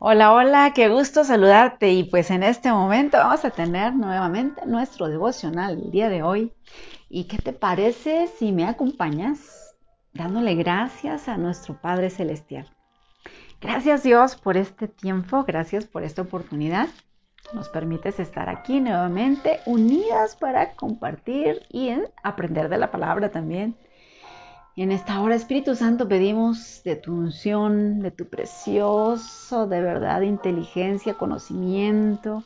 Hola, hola, qué gusto saludarte y pues en este momento vamos a tener nuevamente nuestro devocional el día de hoy. ¿Y qué te parece si me acompañas dándole gracias a nuestro Padre Celestial? Gracias Dios por este tiempo, gracias por esta oportunidad. Nos permites estar aquí nuevamente unidas para compartir y aprender de la palabra también. Y en esta hora, Espíritu Santo, pedimos de tu unción, de tu precioso, de verdad, inteligencia, conocimiento,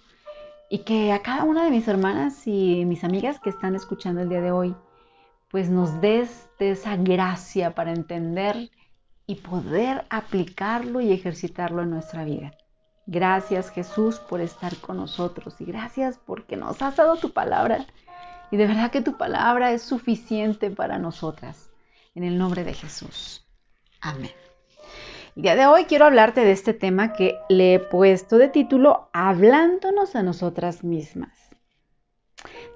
y que a cada una de mis hermanas y mis amigas que están escuchando el día de hoy, pues nos des de esa gracia para entender y poder aplicarlo y ejercitarlo en nuestra vida. Gracias Jesús por estar con nosotros y gracias porque nos has dado tu palabra. Y de verdad que tu palabra es suficiente para nosotras en el nombre de Jesús. Amén. El día de hoy quiero hablarte de este tema que le he puesto de título Hablándonos a nosotras mismas.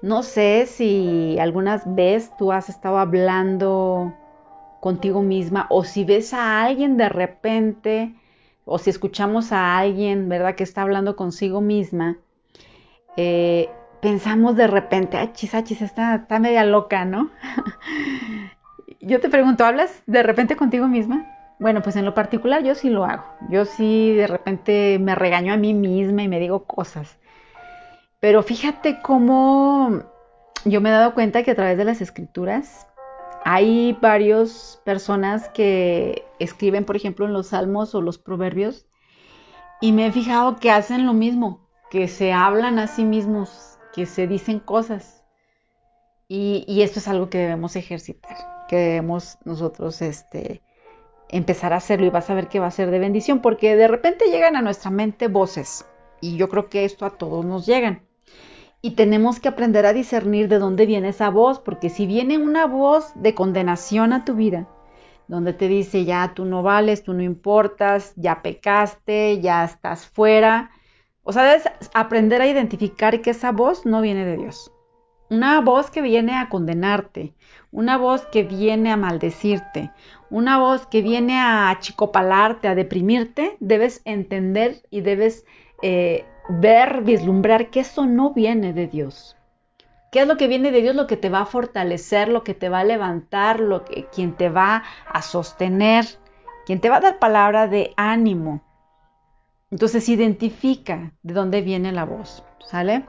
No sé si algunas veces tú has estado hablando contigo misma o si ves a alguien de repente o si escuchamos a alguien, ¿verdad?, que está hablando consigo misma, eh, pensamos de repente, ay, chis, chis, está, está media loca, ¿no? yo te pregunto, ¿hablas de repente contigo misma? Bueno, pues en lo particular yo sí lo hago. Yo sí de repente me regaño a mí misma y me digo cosas. Pero fíjate cómo yo me he dado cuenta que a través de las escrituras hay varias personas que escriben, por ejemplo, en los salmos o los proverbios, y me he fijado que hacen lo mismo, que se hablan a sí mismos, que se dicen cosas. Y, y esto es algo que debemos ejercitar que debemos nosotros este, empezar a hacerlo y vas a ver que va a ser de bendición, porque de repente llegan a nuestra mente voces y yo creo que esto a todos nos llegan. Y tenemos que aprender a discernir de dónde viene esa voz, porque si viene una voz de condenación a tu vida, donde te dice ya tú no vales, tú no importas, ya pecaste, ya estás fuera, o sea, debes aprender a identificar que esa voz no viene de Dios. Una voz que viene a condenarte, una voz que viene a maldecirte, una voz que viene a achicopalarte, a deprimirte, debes entender y debes eh, ver, vislumbrar que eso no viene de Dios. ¿Qué es lo que viene de Dios? Lo que te va a fortalecer, lo que te va a levantar, lo que, quien te va a sostener, quien te va a dar palabra de ánimo. Entonces identifica de dónde viene la voz, ¿sale?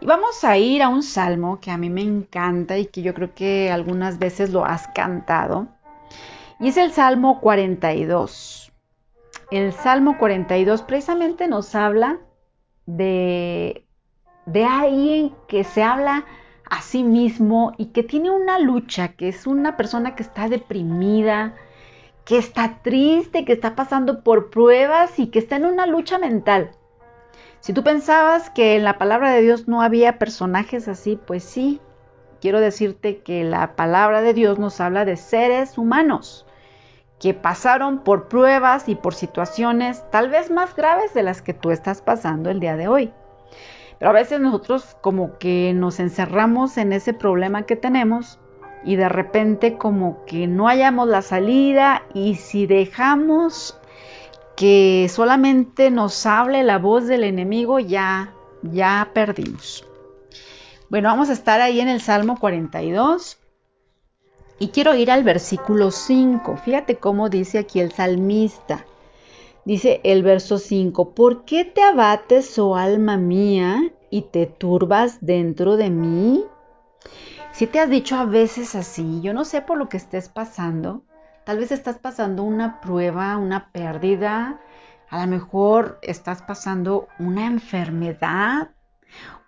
Y vamos a ir a un salmo que a mí me encanta y que yo creo que algunas veces lo has cantado. Y es el Salmo 42. El Salmo 42 precisamente nos habla de, de alguien que se habla a sí mismo y que tiene una lucha, que es una persona que está deprimida, que está triste, que está pasando por pruebas y que está en una lucha mental. Si tú pensabas que en la palabra de Dios no había personajes así, pues sí, quiero decirte que la palabra de Dios nos habla de seres humanos que pasaron por pruebas y por situaciones tal vez más graves de las que tú estás pasando el día de hoy. Pero a veces nosotros como que nos encerramos en ese problema que tenemos y de repente como que no hayamos la salida y si dejamos que solamente nos hable la voz del enemigo, ya, ya perdimos. Bueno, vamos a estar ahí en el Salmo 42 y quiero ir al versículo 5. Fíjate cómo dice aquí el salmista. Dice el verso 5, ¿por qué te abates, oh alma mía, y te turbas dentro de mí? Si te has dicho a veces así, yo no sé por lo que estés pasando, Tal vez estás pasando una prueba, una pérdida, a lo mejor estás pasando una enfermedad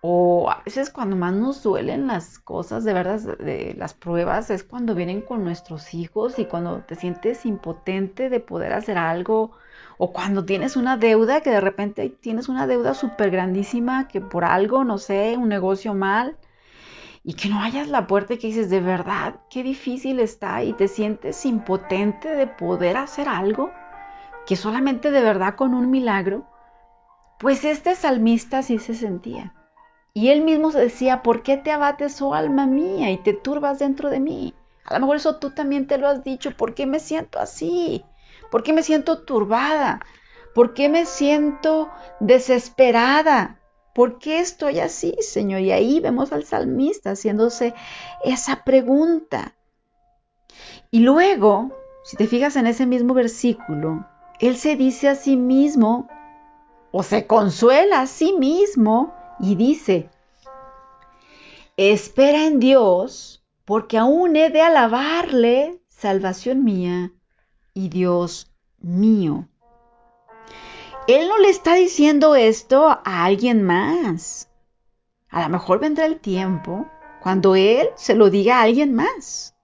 o a veces cuando más nos duelen las cosas, de verdad, de las pruebas, es cuando vienen con nuestros hijos y cuando te sientes impotente de poder hacer algo o cuando tienes una deuda, que de repente tienes una deuda súper grandísima, que por algo, no sé, un negocio mal, y que no hayas la puerta y que dices, de verdad, qué difícil está y te sientes impotente de poder hacer algo, que solamente de verdad con un milagro, pues este salmista así se sentía. Y él mismo se decía, ¿por qué te abates, oh alma mía, y te turbas dentro de mí? A lo mejor eso tú también te lo has dicho, ¿por qué me siento así? ¿Por qué me siento turbada? ¿Por qué me siento desesperada? ¿Por qué estoy así, Señor? Y ahí vemos al salmista haciéndose esa pregunta. Y luego, si te fijas en ese mismo versículo, él se dice a sí mismo, o se consuela a sí mismo, y dice, espera en Dios, porque aún he de alabarle, salvación mía y Dios mío. Él no le está diciendo esto a alguien más. A lo mejor vendrá el tiempo cuando Él se lo diga a alguien más.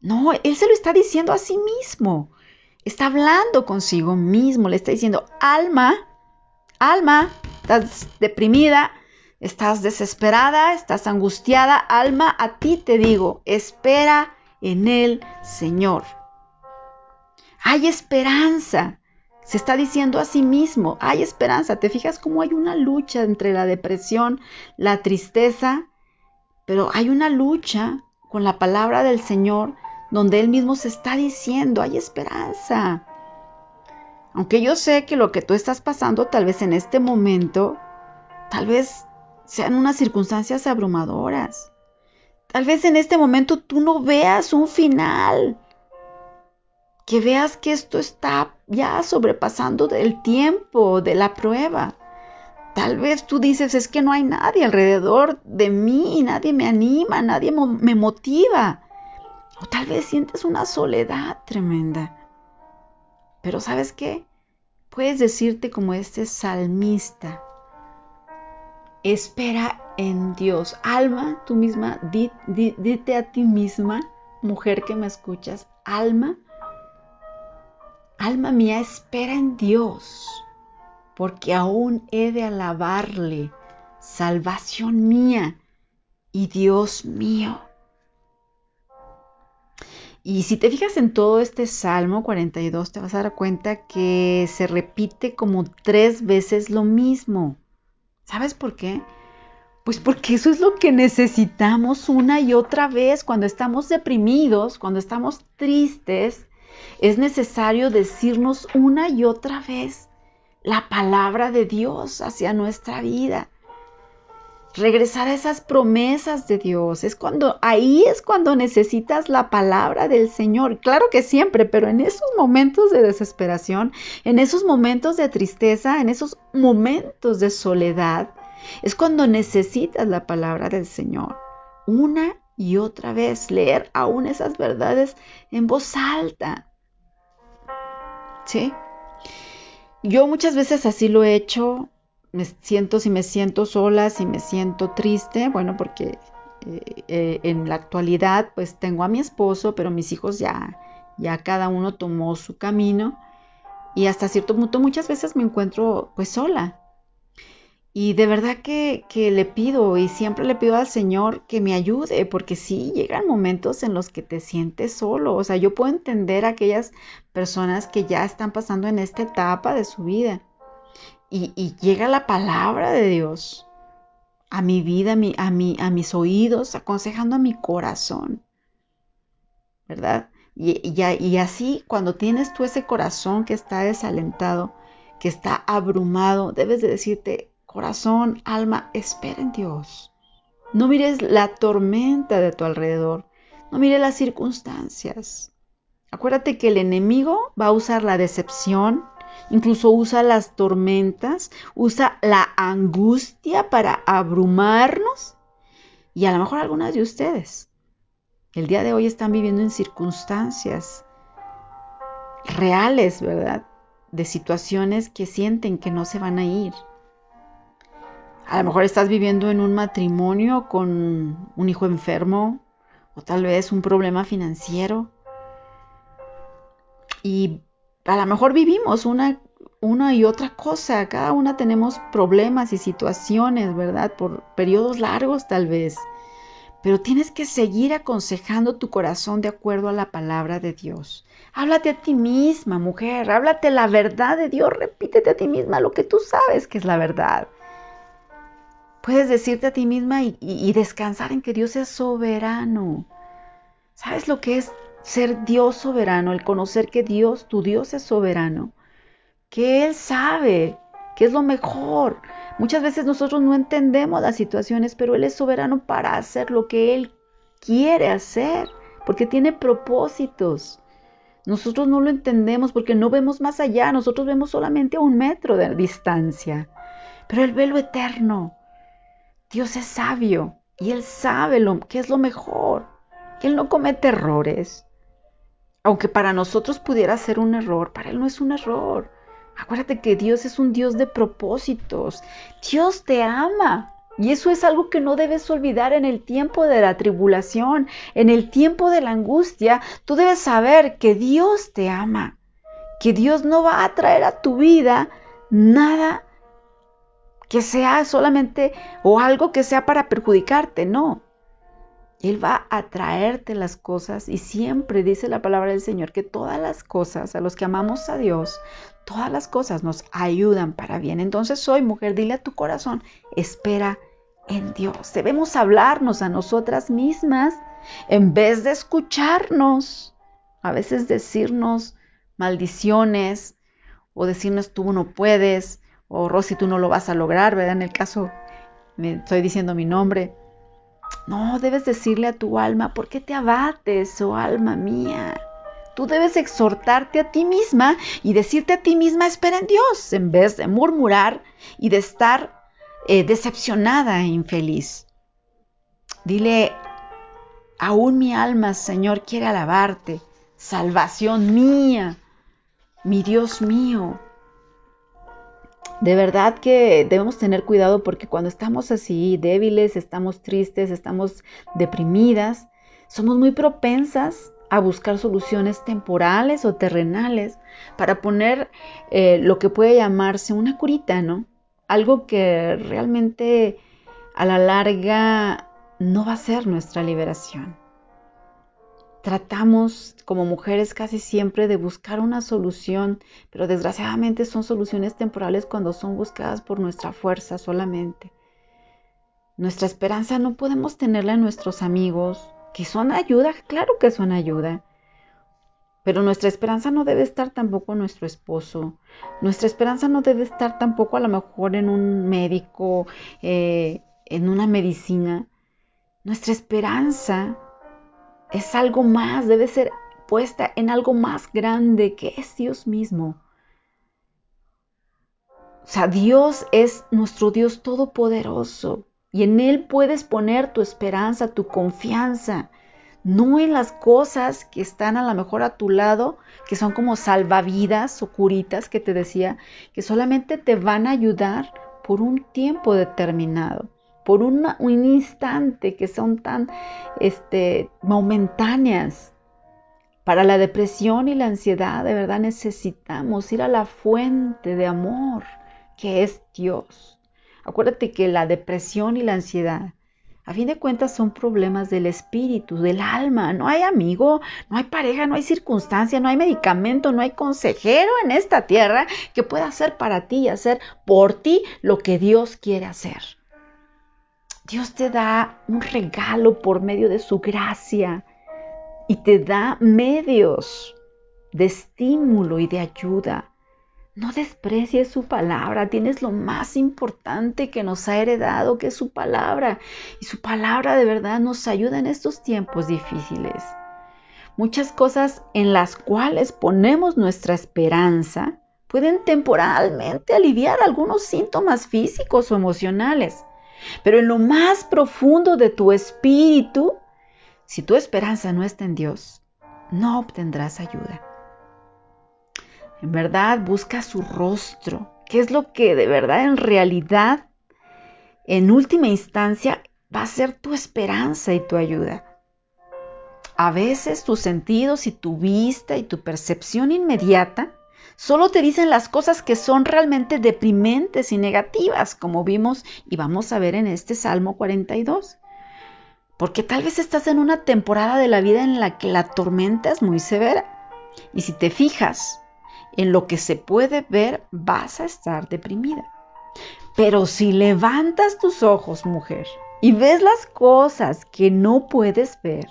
No, Él se lo está diciendo a sí mismo. Está hablando consigo mismo. Le está diciendo, alma, alma, estás deprimida, estás desesperada, estás angustiada. Alma, a ti te digo, espera en el Señor. Hay esperanza. Se está diciendo a sí mismo, hay esperanza. ¿Te fijas cómo hay una lucha entre la depresión, la tristeza? Pero hay una lucha con la palabra del Señor donde Él mismo se está diciendo, hay esperanza. Aunque yo sé que lo que tú estás pasando tal vez en este momento, tal vez sean unas circunstancias abrumadoras. Tal vez en este momento tú no veas un final que veas que esto está ya sobrepasando del tiempo, de la prueba. Tal vez tú dices, es que no hay nadie alrededor de mí, nadie me anima, nadie me motiva. O tal vez sientes una soledad tremenda. Pero ¿sabes qué? Puedes decirte como este salmista, espera en Dios. Alma, tú misma, dite a ti misma, mujer que me escuchas, alma, Alma mía, espera en Dios, porque aún he de alabarle, salvación mía y Dios mío. Y si te fijas en todo este Salmo 42, te vas a dar cuenta que se repite como tres veces lo mismo. ¿Sabes por qué? Pues porque eso es lo que necesitamos una y otra vez cuando estamos deprimidos, cuando estamos tristes, es necesario decirnos una y otra vez la palabra de Dios hacia nuestra vida. Regresar a esas promesas de Dios. Es cuando, ahí es cuando necesitas la palabra del Señor. Claro que siempre, pero en esos momentos de desesperación, en esos momentos de tristeza, en esos momentos de soledad, es cuando necesitas la palabra del Señor. Una y otra vez leer aún esas verdades en voz alta. ¿Sí? Yo muchas veces así lo he hecho, me siento si me siento sola, si me siento triste, bueno, porque eh, eh, en la actualidad pues tengo a mi esposo, pero mis hijos ya, ya cada uno tomó su camino y hasta cierto punto muchas veces me encuentro pues sola, y de verdad que, le pido y siempre le pido al Señor que me ayude, porque sí, llegan momentos en los que te sientes solo. O sea, yo puedo entender a aquellas personas que ya están pasando en esta etapa de su vida. Y, llega la palabra de Dios a mi vida, a, mi, a, a mis oídos, aconsejando a mi corazón. ¿Verdad? Y, y, y así, cuando tienes tú ese corazón que está desalentado, que está abrumado, debes de decirte, Corazón, alma, espera en Dios. No mires la tormenta de tu alrededor. No mires las circunstancias. Acuérdate que el enemigo va a usar la decepción, incluso usa las tormentas, usa la angustia para abrumarnos. Y a lo mejor algunas de ustedes el día de hoy están viviendo en circunstancias reales, ¿verdad? De situaciones que sienten que no se van a ir. A lo mejor estás viviendo en un matrimonio con un hijo enfermo o tal vez un problema financiero. Y a lo mejor vivimos una, una y otra cosa. Cada una tenemos problemas y situaciones, ¿verdad? Por periodos largos tal vez. Pero tienes que seguir aconsejando tu corazón de acuerdo a la palabra de Dios. Háblate a ti misma, mujer. Háblate la verdad de Dios. Repítete a ti misma lo que tú sabes que es la verdad. Puedes decirte a ti misma y, descansar en que Dios es soberano. ¿Sabes lo que es ser Dios soberano? El conocer que Dios, tu Dios es soberano. que Él sabe que es lo mejor. Muchas veces nosotros no entendemos las situaciones, pero Él es soberano para hacer lo que Él quiere hacer, porque tiene propósitos. Nosotros no lo entendemos porque no vemos más allá, nosotros vemos solamente a un metro de distancia. Pero Él ve lo eterno. Dios es sabio y Él sabe lo que es lo mejor. Él no comete errores. Aunque para nosotros pudiera ser un error, para Él no es un error. Acuérdate que Dios es un Dios de propósitos. Dios te ama. Y eso es algo que no debes olvidar en el tiempo de la tribulación, en el tiempo de la angustia. Tú debes saber que Dios te ama, que Dios no va a traer a tu vida nada que sea solamente o algo que sea para perjudicarte, no. Él va a traerte las cosas y siempre dice la palabra del Señor que todas las cosas, a los que amamos a Dios, todas las cosas nos ayudan para bien. Entonces hoy, mujer, dile a tu corazón, espera en Dios. Debemos hablarnos a nosotras mismas en vez de escucharnos. A veces decirnos maldiciones o decirnos tú no puedes o Rosy tú no lo vas a lograr, ¿verdad? En el caso, me estoy diciendo mi nombre. No, debes decirle a tu alma, ¿por qué te abates, oh alma mía? Tú debes exhortarte a ti misma y decirte a ti misma, espera en Dios, en vez de murmurar y de estar eh, decepcionada e infeliz. Dile, aún mi alma, Señor, quiere alabarte, salvación mía, mi Dios mío. De verdad que debemos tener cuidado porque cuando estamos así débiles, estamos tristes, estamos deprimidas, somos muy propensas a buscar soluciones temporales o terrenales para poner eh, lo que puede llamarse una curita, ¿no? Algo que realmente a la larga no va a ser nuestra liberación. Tratamos como mujeres casi siempre de buscar una solución, pero desgraciadamente son soluciones temporales cuando son buscadas por nuestra fuerza solamente. Nuestra esperanza no podemos tenerla en nuestros amigos, que son ayuda, claro que son ayuda, pero nuestra esperanza no debe estar tampoco en nuestro esposo. Nuestra esperanza no debe estar tampoco a lo mejor en un médico, eh, en una medicina. Nuestra esperanza es algo más, debe ser puesta en algo más grande que es Dios mismo. O sea, Dios es nuestro Dios todopoderoso y en Él puedes poner tu esperanza, tu confianza, no en las cosas que están a lo mejor a tu lado, que son como salvavidas o curitas que te decía, que solamente te van a ayudar por un tiempo determinado por un instante que son tan este, momentáneas. Para la depresión y la ansiedad, de verdad necesitamos ir a la fuente de amor, que es Dios. Acuérdate que la depresión y la ansiedad, a fin de cuentas, son problemas del espíritu, del alma. No hay amigo, no hay pareja, no hay circunstancia, no hay medicamento, no hay consejero en esta tierra que pueda hacer para ti y hacer por ti lo que Dios quiere hacer. Dios te da un regalo por medio de su gracia y te da medios de estímulo y de ayuda. No desprecies su palabra, tienes lo más importante que nos ha heredado, que es su palabra. Y su palabra de verdad nos ayuda en estos tiempos difíciles. Muchas cosas en las cuales ponemos nuestra esperanza pueden temporalmente aliviar algunos síntomas físicos o emocionales. Pero en lo más profundo de tu espíritu, si tu esperanza no está en Dios, no obtendrás ayuda. En verdad, busca su rostro, que es lo que de verdad en realidad, en última instancia, va a ser tu esperanza y tu ayuda. A veces tus sentidos y tu vista y tu percepción inmediata Solo te dicen las cosas que son realmente deprimentes y negativas, como vimos y vamos a ver en este Salmo 42. Porque tal vez estás en una temporada de la vida en la que la tormenta es muy severa. Y si te fijas en lo que se puede ver, vas a estar deprimida. Pero si levantas tus ojos, mujer, y ves las cosas que no puedes ver,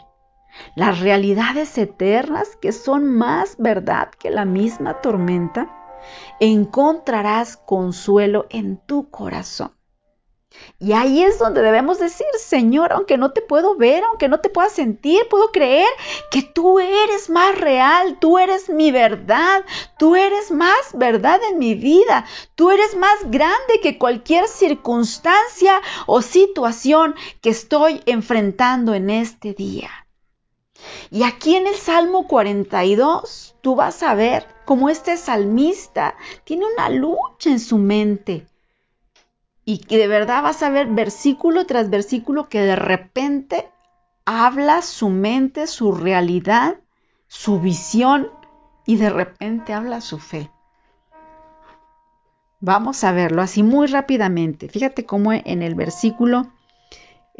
las realidades eternas que son más verdad que la misma tormenta, encontrarás consuelo en tu corazón. Y ahí es donde debemos decir, Señor, aunque no te puedo ver, aunque no te pueda sentir, puedo creer que tú eres más real, tú eres mi verdad, tú eres más verdad en mi vida, tú eres más grande que cualquier circunstancia o situación que estoy enfrentando en este día. Y aquí en el Salmo 42, tú vas a ver cómo este salmista tiene una lucha en su mente y de verdad vas a ver versículo tras versículo que de repente habla su mente, su realidad, su visión y de repente habla su fe. Vamos a verlo así muy rápidamente. Fíjate cómo en el versículo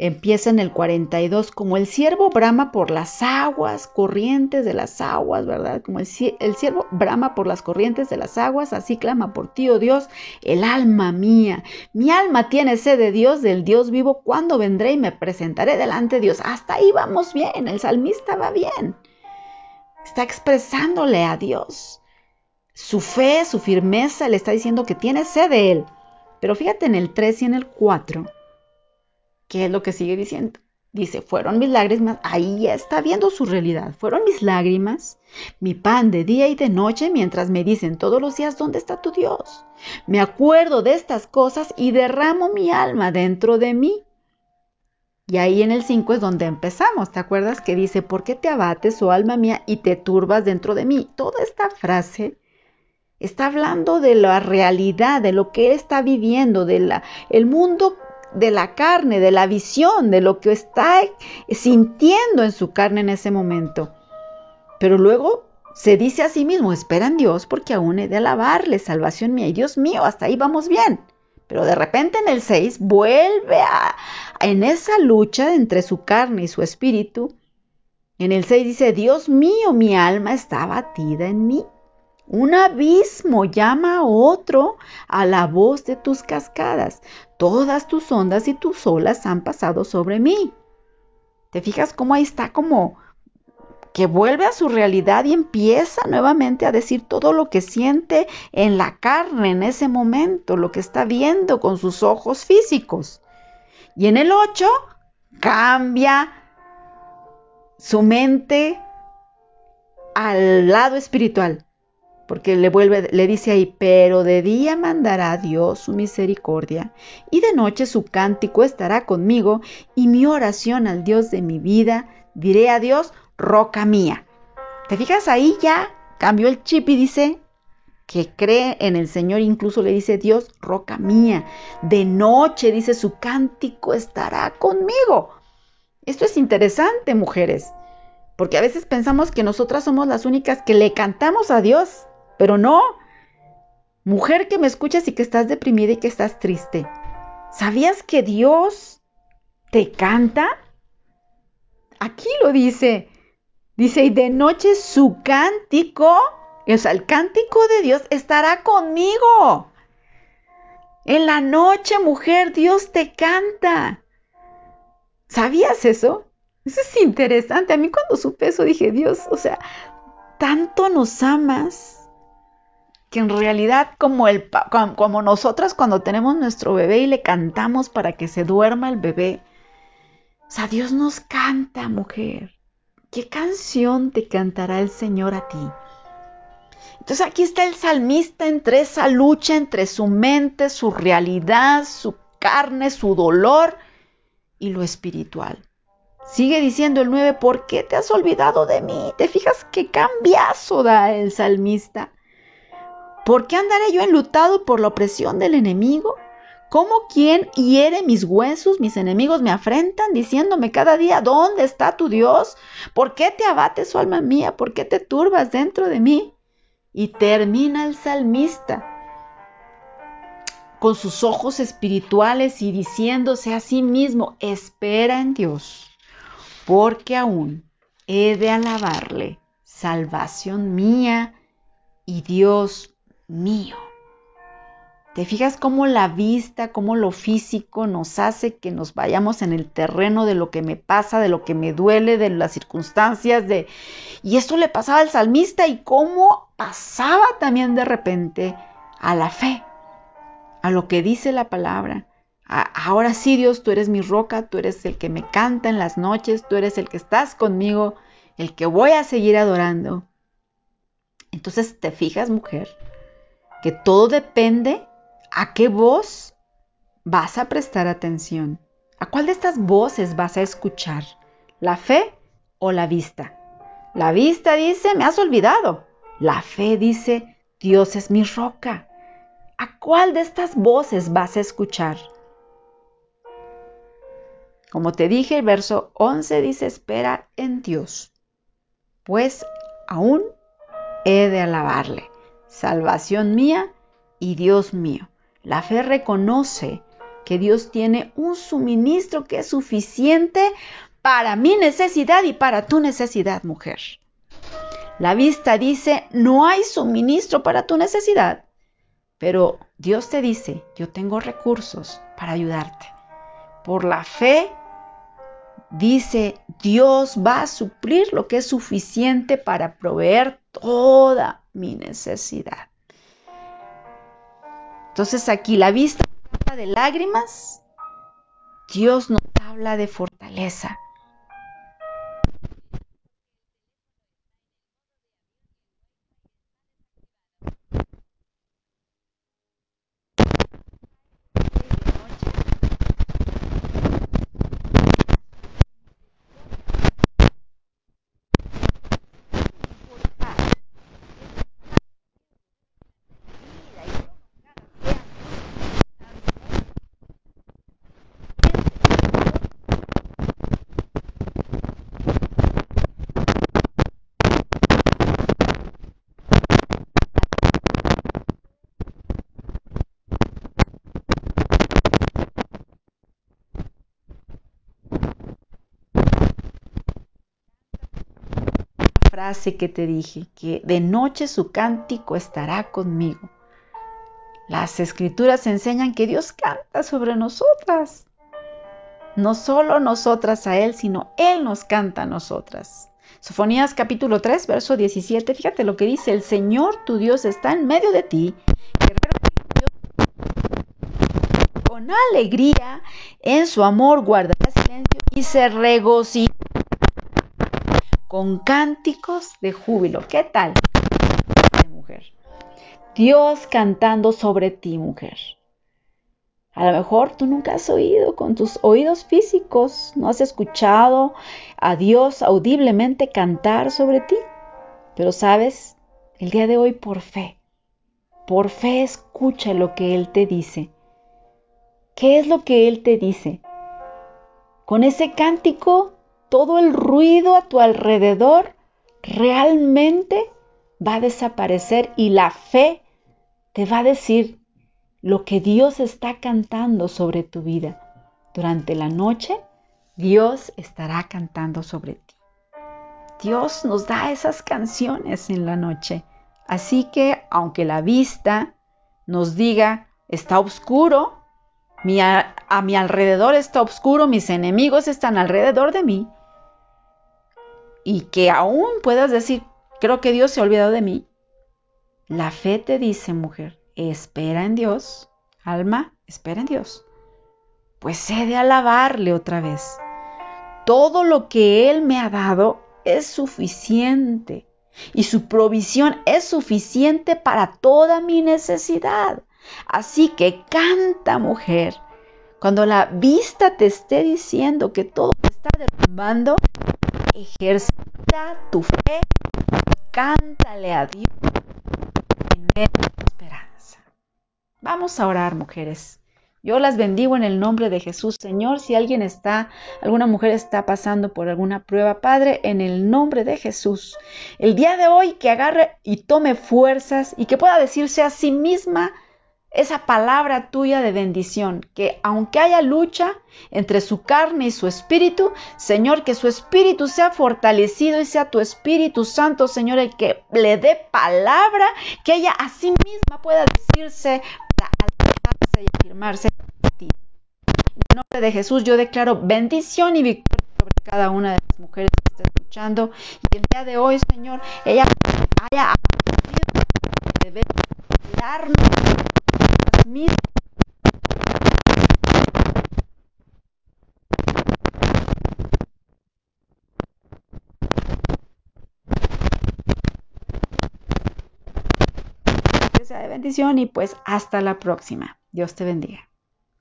Empieza en el 42, como el siervo brama por las aguas, corrientes de las aguas, ¿verdad? Como el, el siervo brama por las corrientes de las aguas, así clama por ti, oh Dios, el alma mía. Mi alma tiene sed de Dios, del Dios vivo, cuando vendré y me presentaré delante de Dios. Hasta ahí vamos bien, el salmista va bien. Está expresándole a Dios su fe, su firmeza, le está diciendo que tiene sed de Él. Pero fíjate en el 3 y en el 4 ¿Qué es lo que sigue diciendo? Dice, fueron mis lágrimas, ahí ya está viendo su realidad, fueron mis lágrimas, mi pan de día y de noche, mientras me dicen todos los días, ¿dónde está tu Dios? Me acuerdo de estas cosas y derramo mi alma dentro de mí. Y ahí en el 5 es donde empezamos, ¿te acuerdas que dice, ¿por qué te abates, oh alma mía, y te turbas dentro de mí? Toda esta frase está hablando de la realidad, de lo que él está viviendo, del el mundo de la carne, de la visión, de lo que está sintiendo en su carne en ese momento. Pero luego se dice a sí mismo, espera en Dios porque aún he de alabarle, salvación mía. Y Dios mío, hasta ahí vamos bien. Pero de repente en el 6 vuelve a, en esa lucha entre su carne y su espíritu. En el 6 dice, Dios mío, mi alma está batida en mí. Un abismo llama a otro a la voz de tus cascadas. Todas tus ondas y tus olas han pasado sobre mí. ¿Te fijas cómo ahí está como que vuelve a su realidad y empieza nuevamente a decir todo lo que siente en la carne en ese momento, lo que está viendo con sus ojos físicos. Y en el 8 cambia su mente al lado espiritual porque le vuelve, le dice ahí, pero de día mandará Dios su misericordia, y de noche su cántico estará conmigo, y mi oración al Dios de mi vida, diré a Dios, roca mía. ¿Te fijas ahí ya? Cambió el chip y dice que cree en el Señor, incluso le dice Dios, roca mía. De noche, dice, su cántico estará conmigo. Esto es interesante, mujeres, porque a veces pensamos que nosotras somos las únicas que le cantamos a Dios. Pero no, mujer que me escuchas y que estás deprimida y que estás triste, ¿sabías que Dios te canta? Aquí lo dice. Dice, y de noche su cántico, o sea, el cántico de Dios estará conmigo. En la noche, mujer, Dios te canta. ¿Sabías eso? Eso es interesante. A mí cuando supe eso dije, Dios, o sea, tanto nos amas que en realidad como, el, como nosotras cuando tenemos nuestro bebé y le cantamos para que se duerma el bebé, o sea, Dios nos canta, mujer. ¿Qué canción te cantará el Señor a ti? Entonces aquí está el salmista entre esa lucha entre su mente, su realidad, su carne, su dolor y lo espiritual. Sigue diciendo el 9, ¿por qué te has olvidado de mí? ¿Te fijas qué cambiazo da el salmista? ¿Por qué andaré yo enlutado por la opresión del enemigo? ¿Cómo quien hiere mis huesos, mis enemigos me afrentan, diciéndome cada día, ¿dónde está tu Dios? ¿Por qué te abates, oh alma mía? ¿Por qué te turbas dentro de mí? Y termina el salmista con sus ojos espirituales y diciéndose a sí mismo, espera en Dios, porque aún he de alabarle, salvación mía y Dios mío. ¿Te fijas cómo la vista, cómo lo físico nos hace que nos vayamos en el terreno de lo que me pasa, de lo que me duele, de las circunstancias, de y esto le pasaba al salmista y cómo pasaba también de repente a la fe, a lo que dice la palabra. ahora sí, Dios, tú eres mi roca, tú eres el que me canta en las noches, tú eres el que estás conmigo, el que voy a seguir adorando. Entonces, ¿te fijas, mujer? Que todo depende ¿A qué voz vas a prestar atención? ¿A cuál de estas voces vas a escuchar? ¿La fe o la vista? La vista dice, me has olvidado. La fe dice, Dios es mi roca. ¿A cuál de estas voces vas a escuchar? Como te dije, el verso 11 dice, espera en Dios, pues aún he de alabarle, salvación mía y Dios mío. La fe reconoce que Dios tiene un suministro que es suficiente para mi necesidad y para tu necesidad, mujer. La vista dice, no hay suministro para tu necesidad, pero Dios te dice, yo tengo recursos para ayudarte. Por la fe, dice, Dios va a suplir lo que es suficiente para proveer toda mi necesidad. Entonces aquí la vista de lágrimas, Dios nos habla de fortaleza. Frase que te dije, que de noche su cántico estará conmigo. Las escrituras enseñan que Dios canta sobre nosotras. No solo nosotras a Él, sino Él nos canta a nosotras. Sofonías capítulo 3, verso 17, fíjate lo que dice, el Señor tu Dios está en medio de ti, con alegría en su amor guardará silencio y se regocija con cánticos de júbilo. ¿Qué tal? Mujer. Dios cantando sobre ti, mujer. A lo mejor tú nunca has oído con tus oídos físicos, no has escuchado a Dios audiblemente cantar sobre ti. Pero sabes, el día de hoy por fe, por fe escucha lo que Él te dice. ¿Qué es lo que Él te dice? Con ese cántico todo el ruido a tu alrededor realmente va a desaparecer y la fe te va a decir lo que Dios está cantando sobre tu vida. Durante la noche, Dios estará cantando sobre ti. Dios nos da esas canciones en la noche. Así que, aunque la vista nos diga, está oscuro, a mi alrededor está oscuro, mis enemigos están alrededor de mí, y que aún puedas decir, creo que Dios se ha olvidado de mí. La fe te dice, mujer, espera en Dios, alma, espera en Dios. Pues he de alabarle otra vez. Todo lo que Él me ha dado es suficiente y su provisión es suficiente para toda mi necesidad. Así que canta, mujer. Cuando la vista te esté diciendo que todo está derrumbando, Ejercita tu fe, cántale a Dios en esperanza. Vamos a orar, mujeres. Yo las bendigo en el nombre de Jesús, Señor. Si alguien está, alguna mujer está pasando por alguna prueba, Padre, en el nombre de Jesús, el día de hoy que agarre y tome fuerzas y que pueda decirse a sí misma, esa palabra tuya de bendición, que aunque haya lucha entre su carne y su espíritu, Señor, que su espíritu sea fortalecido y sea tu Espíritu Santo, Señor, el que le dé palabra, que ella a sí misma pueda decirse para alzarse y afirmarse en ti. En nombre de Jesús yo declaro bendición y victoria sobre cada una de las mujeres que está escuchando y el día de hoy, Señor, ella haya aprendido de darnos miss sea de bendición y pues hasta la próxima. Dios te bendiga.